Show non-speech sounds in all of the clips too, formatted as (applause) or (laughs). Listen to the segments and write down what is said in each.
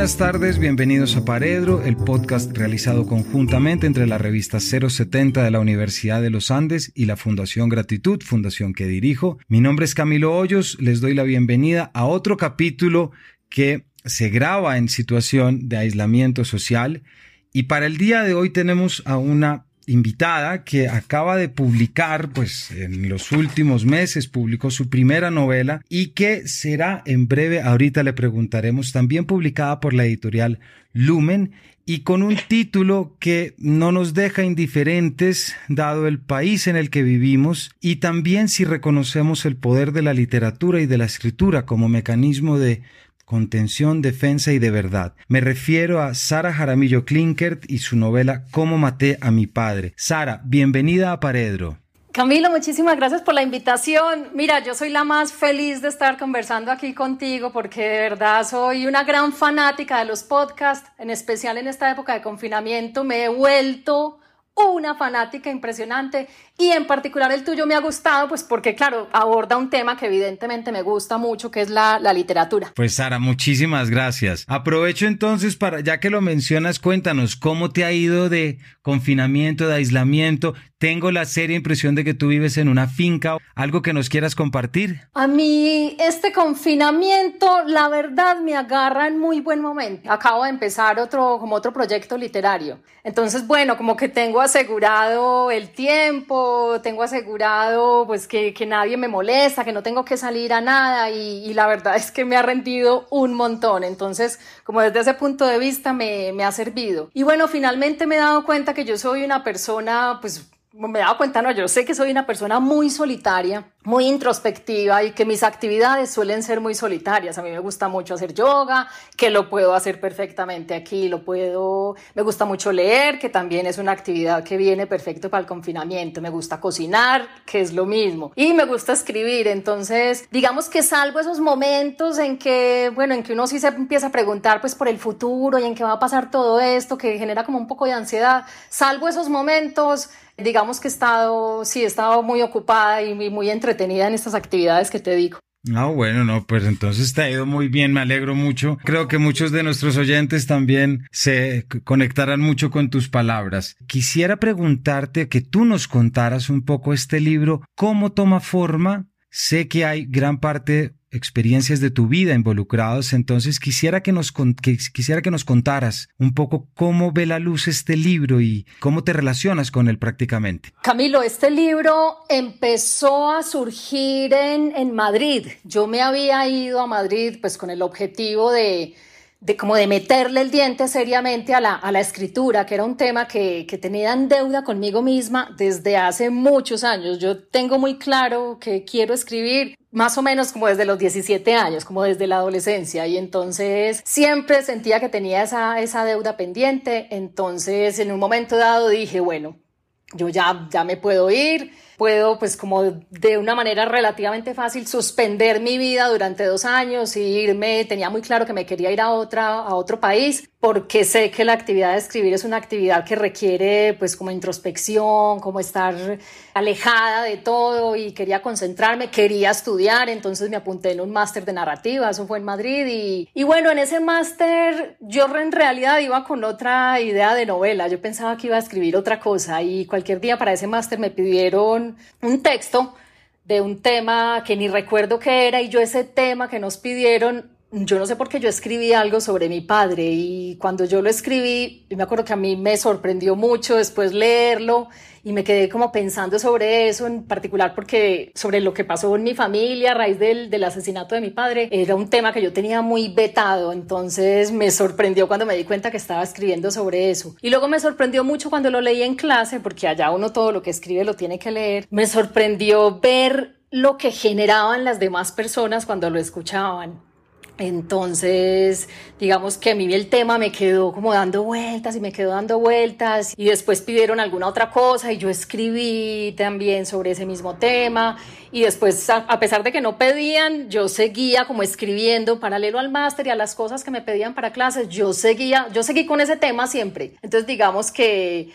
buenas tardes, bienvenidos a Paredro, el podcast realizado conjuntamente entre la revista 070 de la Universidad de los Andes y la Fundación Gratitud, fundación que dirijo. Mi nombre es Camilo Hoyos, les doy la bienvenida a otro capítulo que se graba en situación de aislamiento social y para el día de hoy tenemos a una invitada que acaba de publicar, pues en los últimos meses publicó su primera novela y que será en breve, ahorita le preguntaremos, también publicada por la editorial Lumen y con un título que no nos deja indiferentes dado el país en el que vivimos y también si reconocemos el poder de la literatura y de la escritura como mecanismo de contención, defensa y de verdad. Me refiero a Sara Jaramillo Klinkert y su novela Cómo maté a mi padre. Sara, bienvenida a Paredro. Camilo, muchísimas gracias por la invitación. Mira, yo soy la más feliz de estar conversando aquí contigo porque de verdad soy una gran fanática de los podcasts, en especial en esta época de confinamiento. Me he vuelto una fanática impresionante y en particular el tuyo me ha gustado pues porque claro, aborda un tema que evidentemente me gusta mucho que es la, la literatura. Pues Sara, muchísimas gracias. Aprovecho entonces para, ya que lo mencionas, cuéntanos cómo te ha ido de confinamiento, de aislamiento. Tengo la seria impresión de que tú vives en una finca. ¿Algo que nos quieras compartir? A mí este confinamiento, la verdad, me agarra en muy buen momento. Acabo de empezar otro, como otro proyecto literario. Entonces, bueno, como que tengo asegurado el tiempo, tengo asegurado pues que, que nadie me molesta, que no tengo que salir a nada y, y, la verdad es que me ha rendido un montón. Entonces, como desde ese punto de vista me, me ha servido. Y bueno, finalmente me he dado cuenta que yo soy una persona pues me he dado cuenta, no, yo sé que soy una persona muy solitaria, muy introspectiva y que mis actividades suelen ser muy solitarias. A mí me gusta mucho hacer yoga, que lo puedo hacer perfectamente aquí, lo puedo, me gusta mucho leer, que también es una actividad que viene perfecto para el confinamiento. Me gusta cocinar, que es lo mismo. Y me gusta escribir. Entonces, digamos que salvo esos momentos en que, bueno, en que uno sí se empieza a preguntar pues por el futuro y en qué va a pasar todo esto, que genera como un poco de ansiedad. Salvo esos momentos, digamos que he estado, sí, he estado muy ocupada y muy entretenida en estas actividades que te digo. Ah, bueno, no, pues entonces te ha ido muy bien, me alegro mucho. Creo que muchos de nuestros oyentes también se conectarán mucho con tus palabras. Quisiera preguntarte que tú nos contaras un poco este libro, cómo toma forma. Sé que hay gran parte experiencias de tu vida involucrados, entonces quisiera que nos quisiera que nos contaras un poco cómo ve la luz este libro y cómo te relacionas con él prácticamente. Camilo, este libro empezó a surgir en, en Madrid. Yo me había ido a Madrid pues con el objetivo de de como de meterle el diente seriamente a la, a la escritura, que era un tema que, que, tenía en deuda conmigo misma desde hace muchos años. Yo tengo muy claro que quiero escribir más o menos como desde los 17 años, como desde la adolescencia, y entonces siempre sentía que tenía esa, esa deuda pendiente, entonces en un momento dado dije, bueno, yo ya, ya me puedo ir, puedo pues como de una manera relativamente fácil suspender mi vida durante dos años y irme, tenía muy claro que me quería ir a, otra, a otro país porque sé que la actividad de escribir es una actividad que requiere pues como introspección, como estar alejada de todo y quería concentrarme, quería estudiar, entonces me apunté en un máster de narrativa, eso fue en Madrid y, y bueno, en ese máster yo en realidad iba con otra idea de novela, yo pensaba que iba a escribir otra cosa y cualquier día para ese máster me pidieron un, texto de un tema que ni recuerdo qué era y yo ese tema que nos pidieron yo no sé por qué yo escribí algo sobre mi padre y cuando yo lo escribí, me acuerdo que a mí me sorprendió mucho después leerlo y me quedé como pensando sobre eso, en particular porque sobre lo que pasó en mi familia a raíz del, del asesinato de mi padre, era un tema que yo tenía muy vetado, entonces me sorprendió cuando me di cuenta que estaba escribiendo sobre eso. Y luego me sorprendió mucho cuando lo leí en clase, porque allá uno todo lo que escribe lo tiene que leer, me sorprendió ver lo que generaban las demás personas cuando lo escuchaban. Entonces, digamos que a mí el tema me quedó como dando vueltas y me quedó dando vueltas y después pidieron alguna otra cosa y yo escribí también sobre ese mismo tema y después, a pesar de que no pedían, yo seguía como escribiendo paralelo al máster y a las cosas que me pedían para clases, yo seguía, yo seguí con ese tema siempre. Entonces, digamos que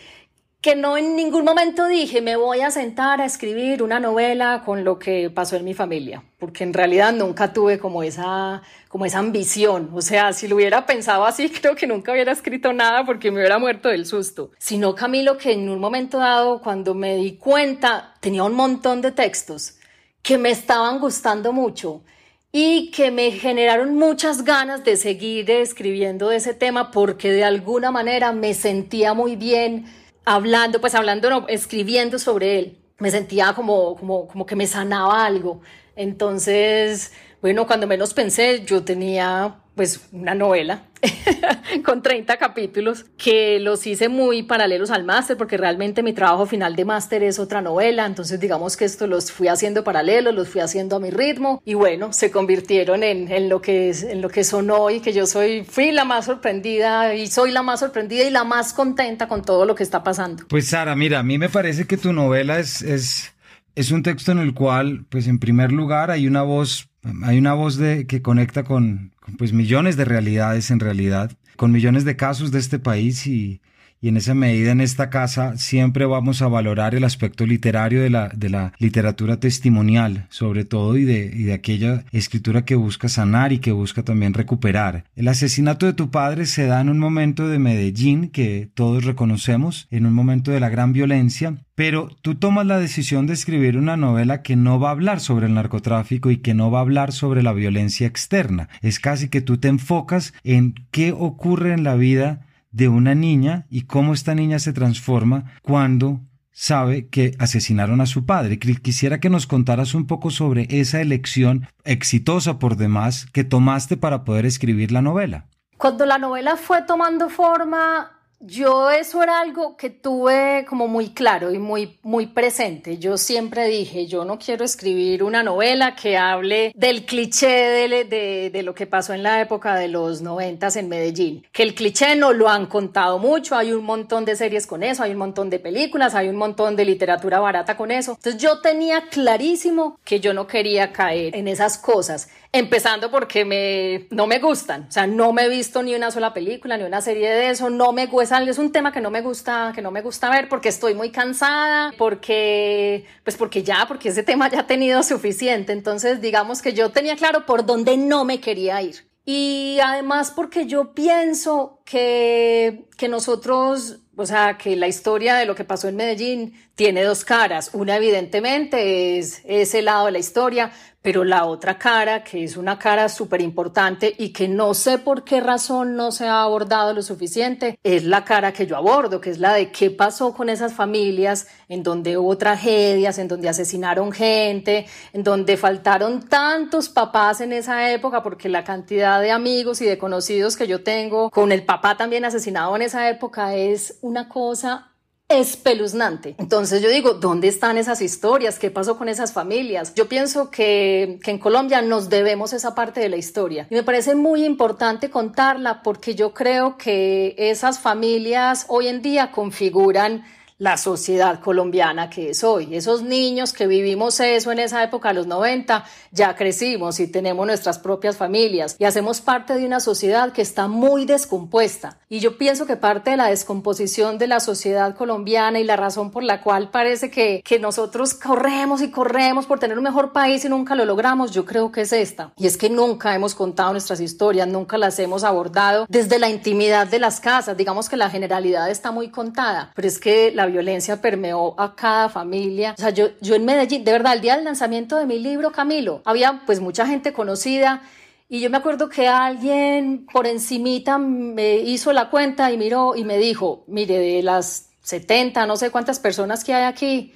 que no en ningún momento dije me voy a sentar a escribir una novela con lo que pasó en mi familia, porque en realidad nunca tuve como esa, como esa ambición. O sea, si lo hubiera pensado así, (laughs) creo que nunca hubiera escrito nada porque me hubiera muerto del susto. Sino Camilo que en un momento dado, cuando me di cuenta, tenía un montón de textos que me estaban gustando mucho y que me generaron muchas ganas de seguir escribiendo de ese tema porque de alguna manera me sentía muy bien hablando, pues hablando, no, escribiendo sobre él. Me sentía como, como, como que me sanaba algo. Entonces, bueno, cuando menos pensé, yo tenía pues una novela (laughs) con 30 capítulos que los hice muy paralelos al máster porque realmente mi trabajo final de máster es otra novela, entonces digamos que esto los fui haciendo paralelos, los fui haciendo a mi ritmo y bueno, se convirtieron en, en lo que es, en lo que son hoy, que yo soy, fui la más sorprendida y soy la más sorprendida y la más contenta con todo lo que está pasando. Pues Sara, mira, a mí me parece que tu novela es, es, es un texto en el cual, pues en primer lugar hay una voz hay una voz de, que conecta con, pues millones de realidades en realidad, con millones de casos de este país y, y en esa medida en esta casa siempre vamos a valorar el aspecto literario de la, de la literatura testimonial, sobre todo, y de, y de aquella escritura que busca sanar y que busca también recuperar. El asesinato de tu padre se da en un momento de Medellín que todos reconocemos, en un momento de la gran violencia, pero tú tomas la decisión de escribir una novela que no va a hablar sobre el narcotráfico y que no va a hablar sobre la violencia externa. Es casi que tú te enfocas en qué ocurre en la vida de una niña y cómo esta niña se transforma cuando sabe que asesinaron a su padre. Quisiera que nos contaras un poco sobre esa elección exitosa por demás que tomaste para poder escribir la novela. Cuando la novela fue tomando forma, yo eso era algo que tuve como muy claro y muy, muy presente. Yo siempre dije, yo no quiero escribir una novela que hable del cliché de, de, de lo que pasó en la época de los noventas en Medellín. Que el cliché no lo han contado mucho, hay un montón de series con eso, hay un montón de películas, hay un montón de literatura barata con eso. Entonces yo tenía clarísimo que yo no quería caer en esas cosas. Empezando porque me, no me gustan, o sea, no me he visto ni una sola película, ni una serie de eso, no me gusta, es un tema que no me gusta, que no me gusta ver porque estoy muy cansada, porque, pues porque ya, porque ese tema ya ha tenido suficiente, entonces digamos que yo tenía claro por dónde no me quería ir. Y además porque yo pienso que, que nosotros, o sea, que la historia de lo que pasó en Medellín tiene dos caras. Una evidentemente es ese lado de la historia, pero la otra cara, que es una cara súper importante y que no sé por qué razón no se ha abordado lo suficiente, es la cara que yo abordo, que es la de qué pasó con esas familias en donde hubo tragedias, en donde asesinaron gente, en donde faltaron tantos papás en esa época, porque la cantidad de amigos y de conocidos que yo tengo con el papá también asesinado en esa época es una cosa espeluznante. Entonces yo digo, ¿dónde están esas historias? ¿Qué pasó con esas familias? Yo pienso que, que, en Colombia nos debemos esa parte de la historia y me parece muy importante contarla porque yo creo que esas familias hoy en día configuran la sociedad colombiana que es hoy. Esos niños que vivimos eso en esa época, los 90, ya crecimos y tenemos nuestras propias familias y hacemos parte de una sociedad que está muy descompuesta. Y yo pienso que parte de la descomposición de la sociedad colombiana y la razón por la cual parece que, que nosotros corremos y corremos por tener un mejor país y nunca lo logramos, yo creo que es esta. Y es que nunca hemos contado nuestras historias, nunca las hemos abordado desde la intimidad de las casas. Digamos que la generalidad está muy contada, pero es que la violencia permeó a cada familia. O sea, yo, yo en Medellín, de verdad, el día del lanzamiento de mi libro, Camilo, había pues mucha gente conocida y yo me acuerdo que alguien por encimita me hizo la cuenta y miró y me dijo, mire, de las 70, no sé cuántas personas que hay aquí,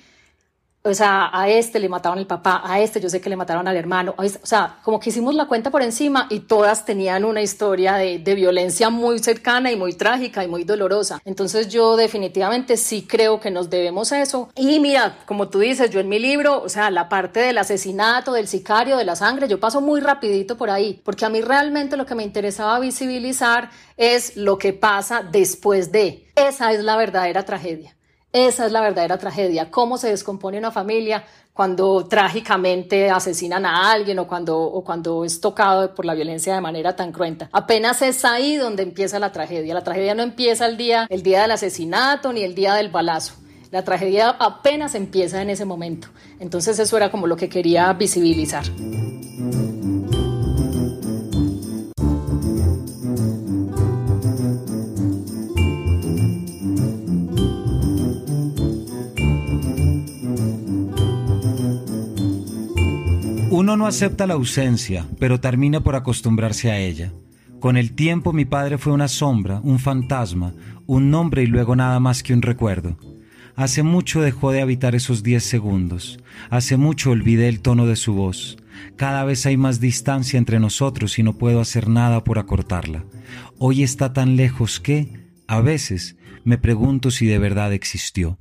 o sea, a este le mataron el papá, a este yo sé que le mataron al hermano, o sea, como que hicimos la cuenta por encima y todas tenían una historia de, de, violencia muy cercana y muy trágica y muy dolorosa. Entonces yo definitivamente sí creo que nos debemos a eso. Y mira, como tú dices, yo en mi libro, o sea, la parte del asesinato, del sicario, de la sangre, yo paso muy rapidito por ahí, porque a mí realmente lo que me interesaba visibilizar es lo que pasa después de. Esa es la verdadera tragedia Esa es la verdadera tragedia, cómo se descompone una familia cuando trágicamente asesinan a alguien o cuando, o cuando es tocado por la violencia de manera tan cruenta. Apenas es ahí donde empieza la tragedia. La tragedia no empieza el día, el día del asesinato ni el día del balazo. La tragedia apenas empieza en ese momento. Entonces eso era como lo que quería visibilizar. Uno no acepta la ausencia, pero termina por acostumbrarse a ella. Con el tiempo mi padre fue una sombra, un fantasma, un nombre y luego nada más que un recuerdo. Hace mucho dejó de habitar esos diez segundos. Hace mucho olvidé el tono de su voz. Cada vez hay más distancia entre nosotros y no puedo hacer nada por acortarla. Hoy está tan lejos que, a veces, me pregunto si de verdad existió.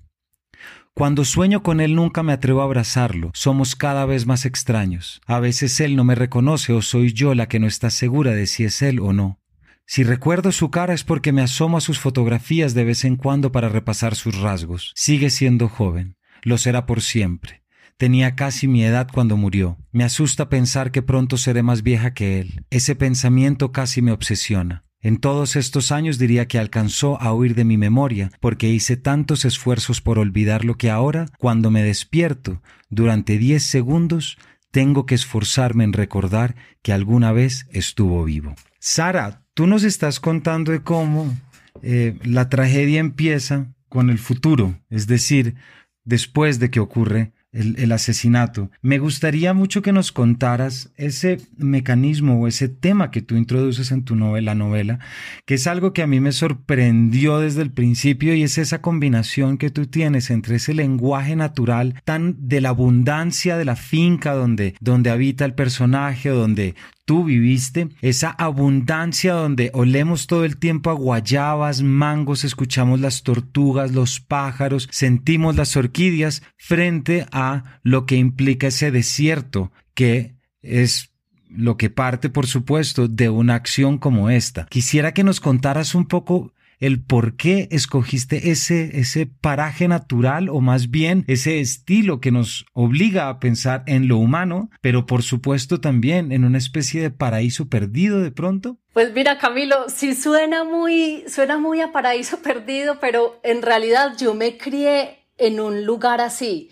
Cuando sueño con él nunca me atrevo a abrazarlo, somos cada vez más extraños. A veces él no me reconoce o soy yo la que no está segura de si es él o no. Si recuerdo su cara es porque me asomo a sus fotografías de vez en cuando para repasar sus rasgos. Sigue siendo joven, lo será por siempre. Tenía casi mi edad cuando murió. Me asusta pensar que pronto seré más vieja que él. Ese pensamiento casi me obsesiona. En todos estos años diría que alcanzó a huir de mi memoria, porque hice tantos esfuerzos por olvidar lo que ahora, cuando me despierto, durante diez segundos, tengo que esforzarme en recordar que alguna vez estuvo vivo. Sara, tú nos estás contando de cómo eh, la tragedia empieza con el futuro, es decir, después de que ocurre el, asesinato. Me gustaría mucho que nos contaras ese mecanismo o ese tema que tú introduces en tu novela, novela, que es algo que a mí me sorprendió desde el principio y es esa combinación que tú tienes entre ese lenguaje natural tan de la abundancia de la finca donde, donde habita el personaje donde tú viviste, esa abundancia donde olemos todo el tiempo a guayabas, mangos, escuchamos las tortugas, los pájaros, sentimos las orquídeas frente a lo que implica ese desierto que es lo que parte, por supuesto, de una acción como esta. Quisiera que nos contaras un poco el por qué escogiste ese, ese paraje natural o más bien ese estilo que nos obliga a pensar en lo humano, pero por supuesto también en una especie de paraíso perdido de pronto. Pues mira, Camilo, sí suena muy, suena muy a paraíso (laughs) perdido, pero en realidad yo me crié en un lugar así.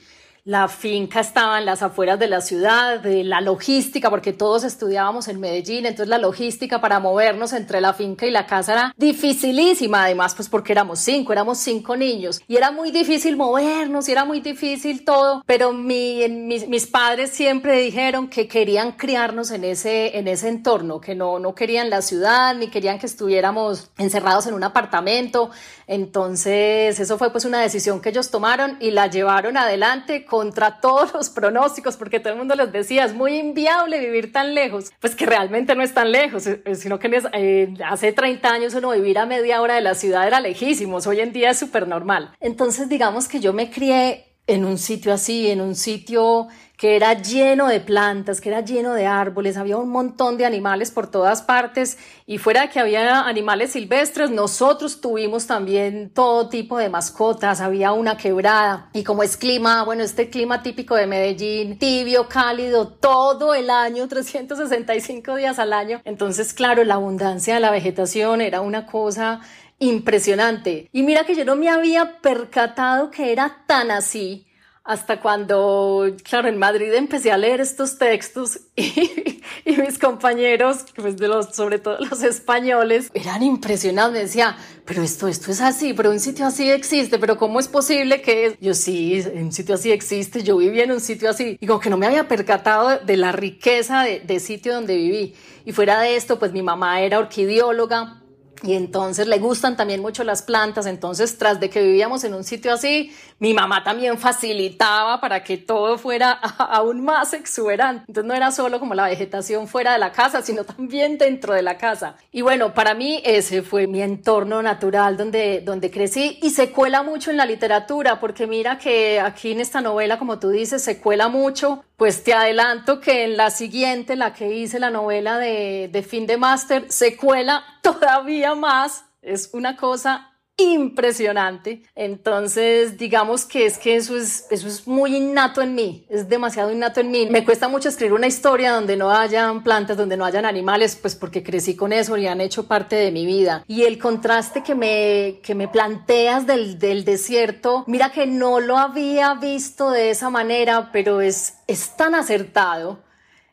La finca estaba en las afueras de la ciudad, de la logística, porque todos estudiábamos en Medellín, entonces la logística para movernos entre la finca y la casa era dificilísima, además pues porque éramos cinco, éramos cinco niños y era muy difícil movernos y era muy difícil todo, pero mi, mis, mis, padres siempre dijeron que querían criarnos en ese, en ese entorno, que no, no querían la ciudad ni querían que estuviéramos encerrados en un apartamento, entonces eso fue pues una decisión que ellos tomaron y la llevaron adelante contra todos los pronósticos, porque todo el mundo les decía, es muy inviable vivir tan lejos, pues que realmente no es tan lejos, eh, eh, sino que eh, hace 30 años uno vivir a media hora de la ciudad era lejísimos, hoy en día es súper normal. Entonces digamos que yo me crié en un sitio así, en un sitio que era lleno de plantas, que era lleno de árboles, había un montón de animales por todas partes y fuera de que había animales silvestres, nosotros tuvimos también todo tipo de mascotas, había una quebrada y como es clima, bueno, este clima típico de Medellín, tibio, cálido, todo el año, (laughs) 365 días al año, entonces claro, la abundancia de la vegetación era una cosa impresionante. Y mira que yo no me había percatado que era tan así hasta cuando, claro, en Madrid empecé a leer estos textos y, (laughs) mis compañeros, pues de los, sobre todo los españoles, eran impresionados. Me decía, pero esto, esto es así, pero un sitio así existe, pero ¿cómo es posible que yo sí, un sitio así existe? Yo viví en un sitio así y como que no me había percatado de la riqueza de sitio donde viví. Y fuera de esto, pues mi mamá era orquidióloga y entonces le gustan también mucho las plantas, entonces tras de que vivíamos en un sitio así, mi mamá también facilitaba para que todo fuera (laughs) aún más exuberante. Entonces no era solo como la vegetación fuera de la casa, sino también dentro de la casa. Y bueno, para mí ese fue mi entorno natural donde, donde crecí y se cuela mucho en la literatura, porque mira que aquí en esta novela, como tú dices, se cuela mucho. Pues te adelanto que en la siguiente, la que hice, la novela de, de fin de máster, se cuela (laughs) todavía más. Es una cosa impresionante. Entonces, digamos que es que eso es, eso es muy innato en mí, es demasiado innato en mí. Me cuesta mucho escribir una historia donde no hayan plantas, donde no hayan animales, pues porque crecí con eso y han hecho parte de mi vida. Y el contraste que me, que me planteas del, del desierto, mira que no lo había visto de esa manera, pero es, es tan acertado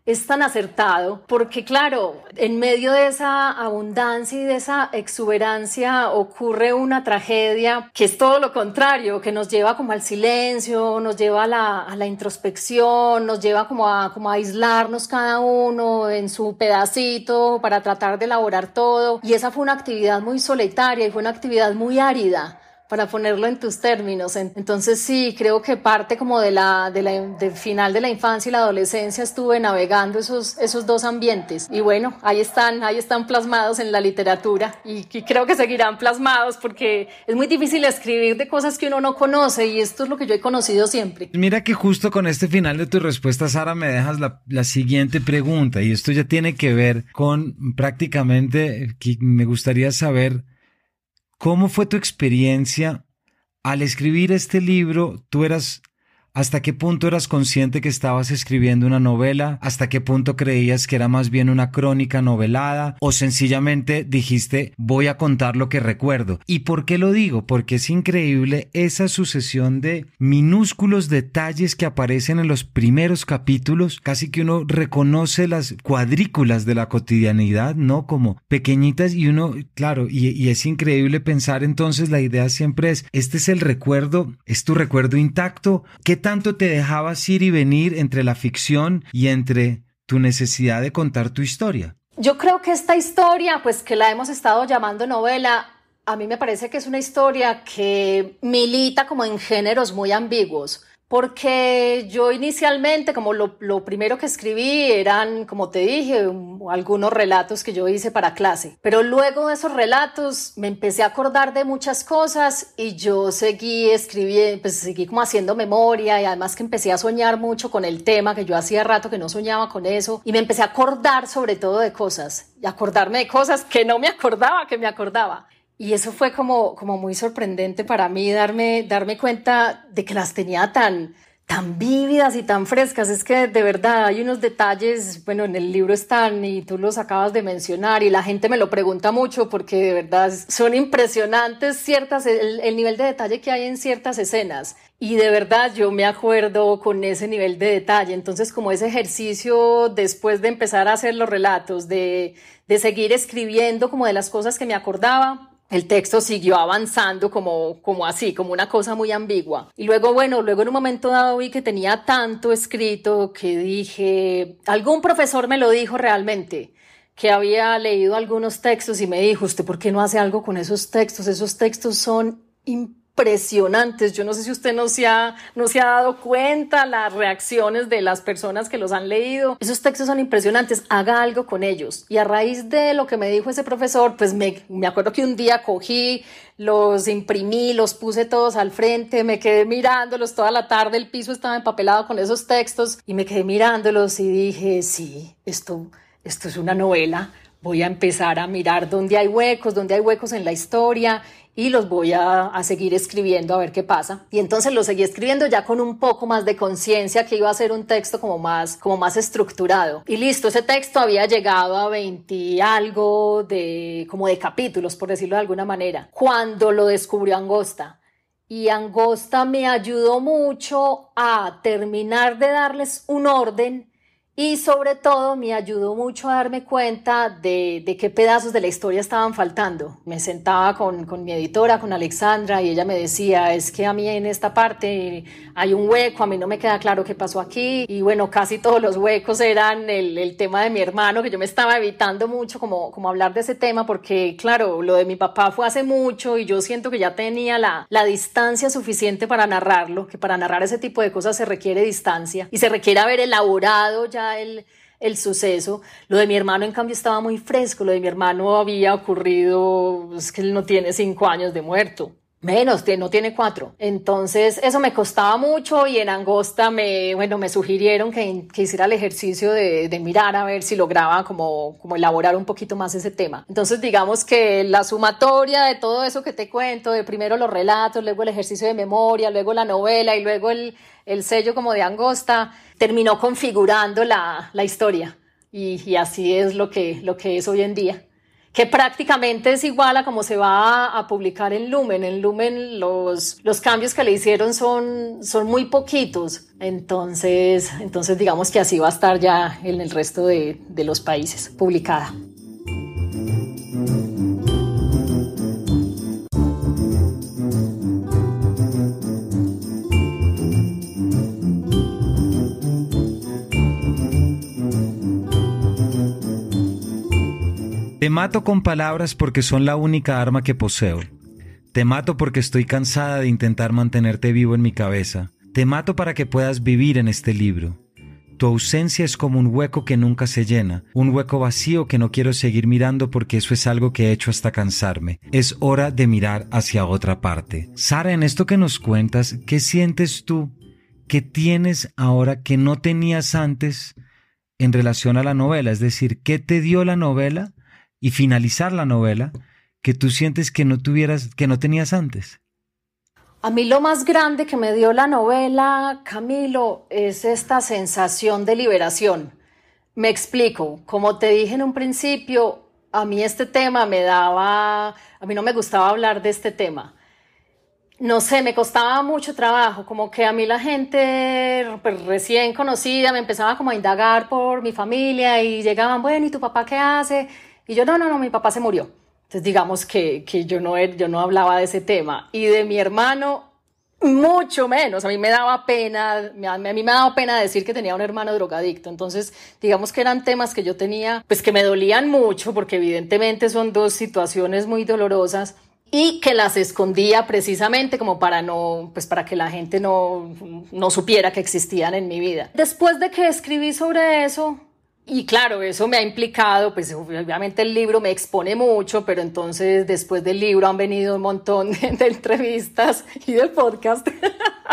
es tan acertado, porque claro, en medio de esa abundancia y de esa exuberancia ocurre una tragedia que es todo lo contrario, que nos lleva como al silencio, nos lleva a la, introspección, nos lleva como a, como a aislarnos cada uno en su pedacito para tratar de elaborar todo. Y esa fue una actividad muy solitaria y fue una actividad muy árida para ponerlo en tus términos. Entonces sí, creo que parte como de la, de la del final de la infancia y la adolescencia estuve navegando esos, esos dos ambientes. Y bueno, ahí están, ahí están plasmados en la literatura y, creo que seguirán plasmados porque es muy difícil escribir de cosas que uno no conoce y esto es lo que yo he conocido siempre. Mira que justo con este final de tu respuesta, Sara, me dejas la, la siguiente pregunta y esto ya tiene que ver con prácticamente, que me gustaría saber ¿Cómo fue tu experiencia al escribir este libro? Tú eras ¿Hasta qué punto eras consciente que estabas escribiendo una novela? ¿Hasta qué punto creías que era más bien una crónica novelada? ¿O sencillamente dijiste voy a contar lo que recuerdo? ¿Y por qué lo digo? Porque es increíble esa sucesión de minúsculos detalles que aparecen en los primeros capítulos, casi que uno reconoce las cuadrículas de la cotidianidad, ¿no? Como pequeñitas y uno, claro, y, es increíble pensar entonces la idea siempre es, este es el recuerdo, es tu recuerdo intacto, ¿qué tanto te dejabas ir y venir entre la ficción y entre tu necesidad de contar tu historia? Yo creo que esta historia, pues que la hemos estado llamando novela, a mí me parece que es una historia que milita como en géneros muy ambiguos porque yo inicialmente, como lo, lo, primero que escribí eran, como te dije, algunos relatos que yo hice para clase, pero luego de esos relatos me empecé a acordar de muchas cosas y yo seguí escribiendo, pues seguí como haciendo memoria y además que empecé a soñar mucho con el tema, que yo hacía rato que no soñaba con eso y me empecé a acordar sobre todo de cosas y acordarme de cosas que no me acordaba, que me acordaba. Y eso fue como, como muy sorprendente para mí darme, darme cuenta de que las tenía tan, tan vívidas y tan frescas. Es que de verdad hay unos detalles, bueno, en el libro están y tú los acabas de mencionar y la gente me lo pregunta mucho porque de verdad son impresionantes ciertas, el, el nivel de detalle que hay en ciertas escenas. Y de verdad yo me acuerdo con ese nivel de detalle. Entonces como ese ejercicio después de empezar a hacer los relatos, de, de seguir escribiendo como de las cosas que me acordaba, el texto siguió avanzando como, como así, como una cosa muy ambigua. Y luego, bueno, luego en un momento dado vi que tenía tanto escrito que dije, algún profesor me lo dijo realmente, que había leído algunos textos y me dijo, ¿usted por qué no hace algo con esos textos? Esos textos son impresionantes impresionantes. Yo no sé si usted no se, ha, no se ha dado cuenta las reacciones de las personas que los han leído. Esos textos son impresionantes. Haga algo con ellos. Y a raíz de lo que me dijo ese profesor, pues me, me acuerdo que un día cogí, los imprimí, los puse todos al frente, me quedé mirándolos toda la tarde. El piso estaba empapelado con esos textos y me quedé mirándolos y dije, sí, esto, esto es una novela voy a empezar a mirar dónde hay huecos, dónde hay huecos en la historia y los voy a, a, seguir escribiendo a ver qué pasa. Y entonces los seguí escribiendo ya con un poco más de conciencia que iba a ser un texto como más, como más estructurado. Y listo, ese texto había llegado a 20 algo de, como de capítulos, por decirlo de alguna manera, cuando lo descubrió Angosta. Y Angosta me ayudó mucho a terminar de darles un orden y sobre todo me ayudó mucho a darme cuenta de, de, qué pedazos de la historia estaban faltando. Me sentaba con, con, mi editora, con Alexandra, y ella me decía, es que a mí en esta parte hay un hueco, a mí no me queda claro qué pasó aquí. Y bueno, casi todos los huecos eran el, el tema de mi hermano, que yo me estaba evitando mucho como, como hablar de ese tema, porque claro, lo de mi papá fue hace mucho y yo siento que ya tenía la, la distancia suficiente para narrarlo, que para narrar ese tipo de cosas se requiere distancia y se requiere haber elaborado ya el, el suceso. Lo de mi hermano, en cambio, estaba muy fresco. Lo de mi hermano había ocurrido, es que él no tiene cinco años de muerto. Menos, no tiene cuatro. Entonces, eso me costaba mucho y en Angosta me, bueno, me sugirieron que, que hiciera el ejercicio de, de, mirar a ver si lograba como, como elaborar un poquito más ese tema. Entonces, digamos que la sumatoria de todo eso que te cuento, de primero los relatos, luego el ejercicio de memoria, luego la novela y luego el, el sello como de Angosta, terminó configurando la, la historia. Y, y, así es lo que, lo que es hoy en día que prácticamente es igual a como se va a, publicar en Lumen. En Lumen los, los cambios que le hicieron son, son muy poquitos, entonces, entonces digamos que así va a estar ya en el resto de, de los países publicada. Te mato con palabras porque son la única arma que poseo. Te mato porque estoy cansada de intentar mantenerte vivo en mi cabeza. Te mato para que puedas vivir en este libro. Tu ausencia es como un hueco que nunca se llena, un hueco vacío que no quiero seguir mirando porque eso es algo que he hecho hasta cansarme. Es hora de mirar hacia otra parte. Sara, en esto que nos cuentas, ¿qué sientes tú que tienes ahora que no tenías antes en relación a la novela? Es decir, ¿qué te dio la novela y finalizar la novela que tú sientes que no tuvieras, que no tenías antes? A mí lo más grande que me dio la novela, Camilo, es esta sensación de liberación. Me explico, como te dije en un principio, a mí este tema me daba, a mí no me gustaba hablar de este tema. No sé, me costaba mucho trabajo, como que a mí la gente pues, recién conocida me empezaba como a indagar por mi familia y llegaban, bueno, ¿y tu papá qué hace? Y yo, no, no, no, mi papá se murió. Entonces, digamos que, que yo, no, yo no hablaba de ese tema. Y de mi hermano, mucho menos. A mí me daba pena, a mí me daba pena decir que tenía un hermano drogadicto. Entonces, digamos que eran temas que yo tenía, pues que me dolían mucho, porque evidentemente son dos situaciones muy dolorosas y que las escondía precisamente como para no, pues para que la gente no, no supiera que existían en mi vida. Después de que escribí sobre eso, y claro, eso me ha implicado, pues obviamente el libro me expone mucho, pero entonces después del libro han venido un montón (laughs) de, entrevistas y de podcast,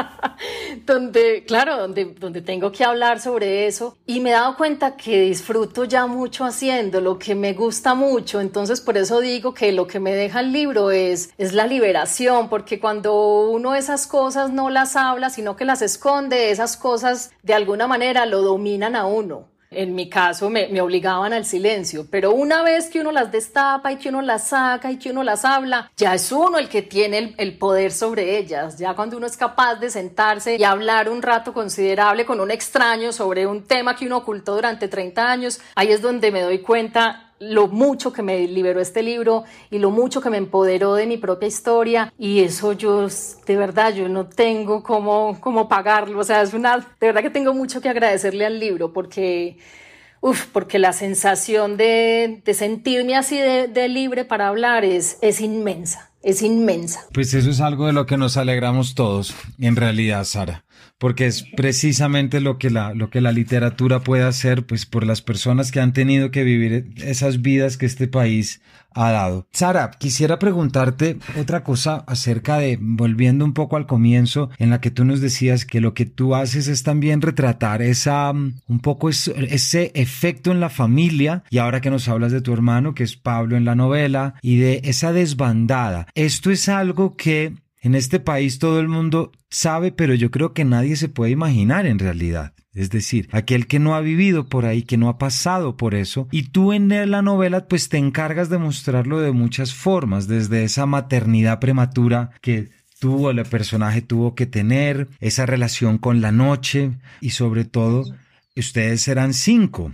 (laughs) donde, claro, donde, donde tengo que hablar sobre eso. Y me he dado cuenta que disfruto ya mucho haciendo, lo que me gusta mucho. Entonces por eso digo que lo que me deja el libro es, es la liberación, porque cuando uno esas cosas no las habla, sino que las esconde, esas cosas de alguna manera lo dominan a uno. En mi caso me, obligaban al silencio, pero una vez que uno las destapa y que uno las saca y que uno las habla, ya es uno el que tiene el, el, poder sobre ellas. Ya cuando uno es capaz de sentarse y hablar un rato considerable con un extraño sobre un tema que uno ocultó durante 30 años, ahí es donde me doy cuenta lo mucho que me liberó este libro y lo mucho que me empoderó de mi propia historia. Y eso yo de verdad yo no tengo cómo, cómo pagarlo, o sea, es una, de verdad que tengo mucho que agradecerle al libro porque, uf, porque la sensación de, de sentirme así de, de, libre para hablar es, es inmensa, es inmensa. Pues eso es algo de lo que nos alegramos todos, en realidad, Sara porque es precisamente lo que la, lo que la literatura puede hacer pues por las personas que han tenido que vivir esas vidas que este país ha dado. Sara, quisiera preguntarte otra cosa acerca de, volviendo un poco al comienzo, en la que tú nos decías que lo que tú haces es también retratar esa, un poco ese efecto en la familia, y ahora que nos hablas de tu hermano, que es Pablo en la novela, y de esa desbandada. Esto es algo que en este país todo el mundo sabe, pero yo creo que nadie se puede imaginar en realidad. Es decir, aquel que no ha vivido por ahí, que no ha pasado por eso, y tú en la novela pues te encargas de mostrarlo de muchas formas, desde esa maternidad prematura que tuvo, el personaje tuvo que tener, esa relación con la noche, y sobre todo, ustedes serán cinco.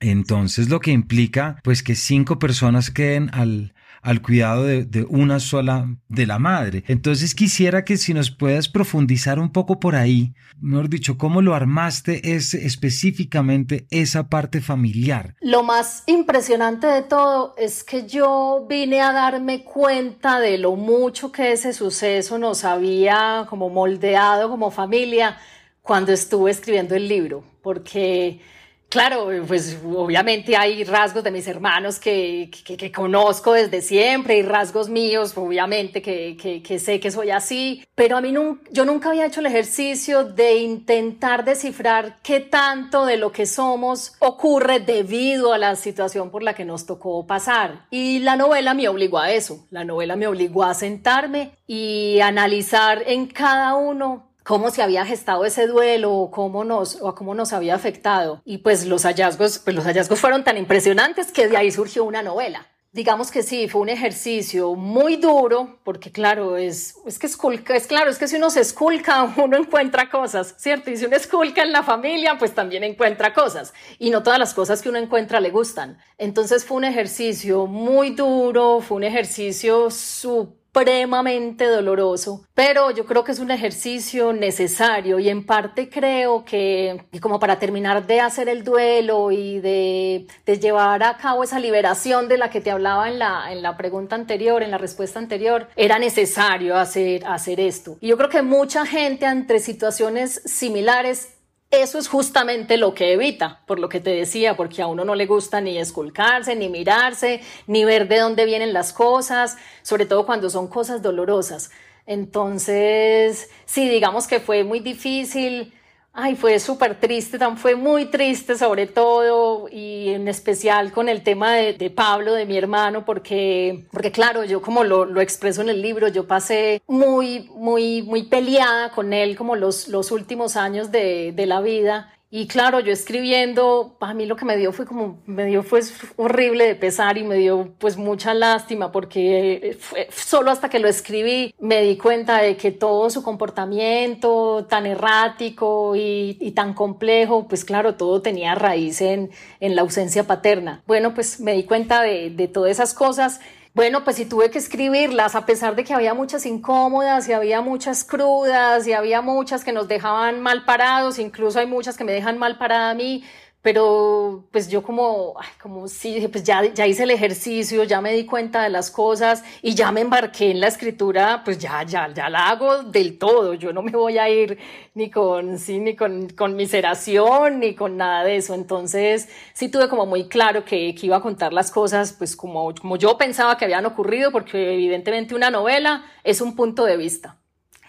Entonces, lo que implica, pues, que cinco personas queden al, al cuidado de, una sola, de la madre. Entonces quisiera que si nos puedas profundizar un poco por ahí, mejor dicho, cómo lo armaste es específicamente esa parte familiar. Lo más impresionante de todo es que yo vine a darme cuenta de lo mucho que ese suceso nos había como moldeado como familia cuando estuve escribiendo el libro, porque Claro, pues obviamente hay rasgos de mis hermanos que, que, conozco desde siempre y rasgos míos, obviamente, que, que, sé que soy así, pero a mí no, yo nunca había hecho el ejercicio de intentar descifrar qué tanto de lo que somos ocurre debido a la situación por la que nos tocó pasar. Y la novela me obligó a eso, la novela me obligó a sentarme y analizar en cada uno cómo se había gestado ese duelo cómo nos, o cómo nos había afectado. Y pues los hallazgos, pues los hallazgos fueron tan impresionantes que de ahí surgió una novela. Digamos que sí, fue un ejercicio muy duro, porque claro, es, es que esculca, es claro, es que si uno se esculca, (laughs) uno encuentra cosas, ¿cierto? Y si uno esculca en la familia, pues también encuentra cosas. Y no todas las cosas que uno encuentra le gustan. Entonces fue un ejercicio muy duro, fue un ejercicio súper supremamente doloroso, pero yo creo que es un ejercicio necesario y en parte creo que, como para terminar de hacer el duelo y de, de, llevar a cabo esa liberación de la que te hablaba en la, en la pregunta anterior, en la respuesta anterior, era necesario hacer, hacer esto. Y yo creo que mucha gente ante situaciones similares eso es justamente lo que evita, por lo que te decía, porque a uno no le gusta ni esculcarse, ni mirarse, ni ver de dónde vienen las cosas, sobre todo cuando son cosas dolorosas. Entonces, sí, digamos que fue muy difícil Ay, fue súper triste, fue muy triste sobre todo y en especial con el tema de, Pablo, de mi hermano, porque, porque claro, yo como lo, lo, expreso en el libro, yo pasé muy, muy, muy peleada con él como los, los últimos años de, de la vida y claro, yo escribiendo, a mí lo que me dio fue como, me dio fue horrible de pesar y me dio pues mucha lástima porque solo hasta que lo escribí me di cuenta de que todo su comportamiento tan errático y, y tan complejo, pues claro, todo tenía raíz en, en la ausencia paterna. Bueno, pues me di cuenta de, de todas esas cosas bueno, pues sí tuve que escribirlas, a pesar de que había muchas incómodas y había muchas crudas y había muchas que nos dejaban mal parados, incluso hay muchas que me dejan mal parada a mí, pero pues yo como, como sí, pues ya, ya hice el ejercicio, ya me di cuenta de las cosas y ya me embarqué en la escritura, pues ya, ya, ya la hago del todo, yo no me voy a ir ni con, sí, ni con, con miseración, ni con nada de eso, entonces sí tuve como muy claro que, que iba a contar las cosas pues como, como yo pensaba que habían ocurrido, porque evidentemente una novela es un punto de vista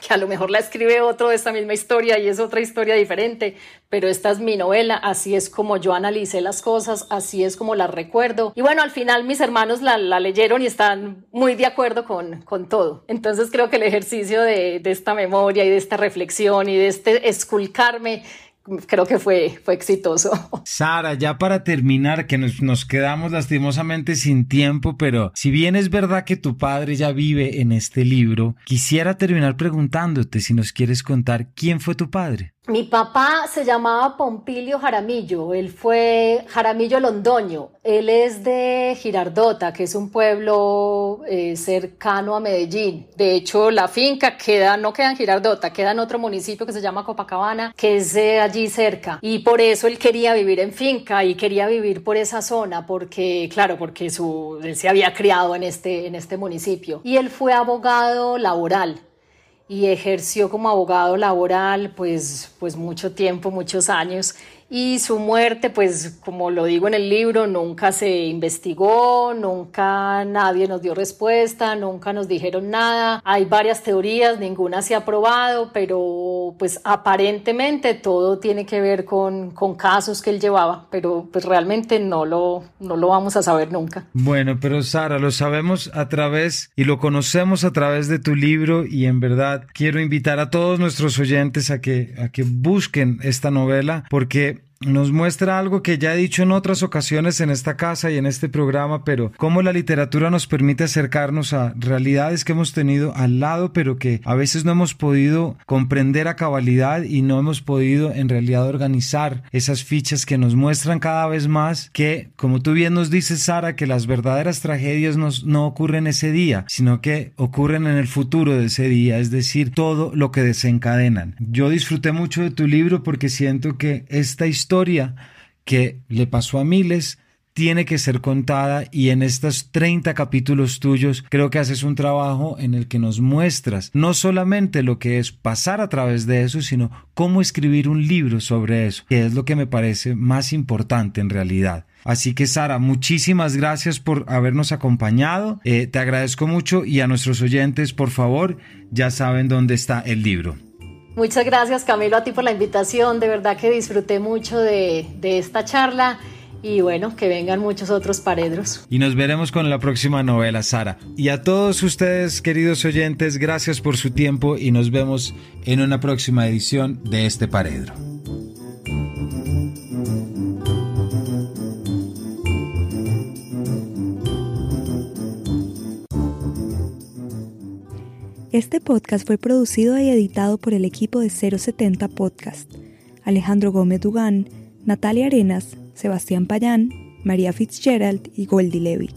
que a lo mejor la escribe otro de esta misma historia y es otra historia diferente, pero esta es mi novela, así es como yo analicé las cosas, así es como las recuerdo. Y bueno, al final mis hermanos la, leyeron y están muy de acuerdo con, con todo. Entonces creo que el ejercicio de, de esta memoria y de esta reflexión y de este esculcarme creo que fue, fue exitoso. (laughs) Sara, ya para terminar, que nos, nos, quedamos lastimosamente sin tiempo, pero si bien es verdad que tu padre ya vive en este libro, quisiera terminar preguntándote si nos quieres contar quién fue tu padre. Mi papá se llamaba Pompilio Jaramillo, él fue Jaramillo Londoño, él es de Girardota, que es un pueblo eh, cercano a Medellín. De hecho, la finca queda, no queda en Girardota, queda en otro municipio que se llama Copacabana, que es de allí cerca. Y por eso él quería vivir en finca y quería vivir por esa zona, porque, claro, porque su, él se había criado en este, en este municipio. Y él fue abogado laboral y ejerció como abogado laboral pues, pues mucho tiempo, muchos años y su muerte, pues como lo digo en el libro, nunca se investigó, nunca nadie nos dio respuesta, nunca nos dijeron nada. Hay varias teorías, ninguna se ha probado, pero pues aparentemente todo tiene que ver con, con casos que él llevaba, pero pues realmente no lo, no lo vamos a saber nunca. Bueno, pero Sara, lo sabemos a través y lo conocemos a través de tu libro y en verdad quiero invitar a todos nuestros oyentes a que, a que busquen esta novela porque nos muestra algo que ya he dicho en otras ocasiones en esta casa y en este programa, pero cómo la literatura nos permite acercarnos a realidades que hemos tenido al lado, pero que a veces no hemos podido comprender a cabalidad y no hemos podido en realidad organizar esas fichas que nos muestran cada vez más que, como tú bien nos dices, Sara, que las verdaderas tragedias no ocurren ese día, sino que ocurren en el futuro de ese día, es decir, todo lo que desencadenan. Yo disfruté mucho de tu libro porque siento que esta historia historia que le pasó a miles tiene que ser contada y en estos 30 capítulos tuyos creo que haces un trabajo en el que nos muestras no solamente lo que es pasar a través de eso, sino cómo escribir un libro sobre eso, que es lo que me parece más importante en realidad. Así que Sara, muchísimas gracias por habernos acompañado. Eh, te agradezco mucho y a nuestros oyentes, por favor, ya saben dónde está el libro. Muchas gracias Camilo a ti por la invitación. De verdad que disfruté mucho de, de esta charla y bueno, que vengan muchos otros paredros. Y nos veremos con la próxima novela, Sara. Y a todos ustedes, queridos oyentes, gracias por su tiempo y nos vemos en una próxima edición de este paredro. Este podcast fue producido y editado por el equipo de 070 Podcast. Alejandro Gómez Dugán, Natalia Arenas, Sebastián Payán, María Fitzgerald y Goldie Levy.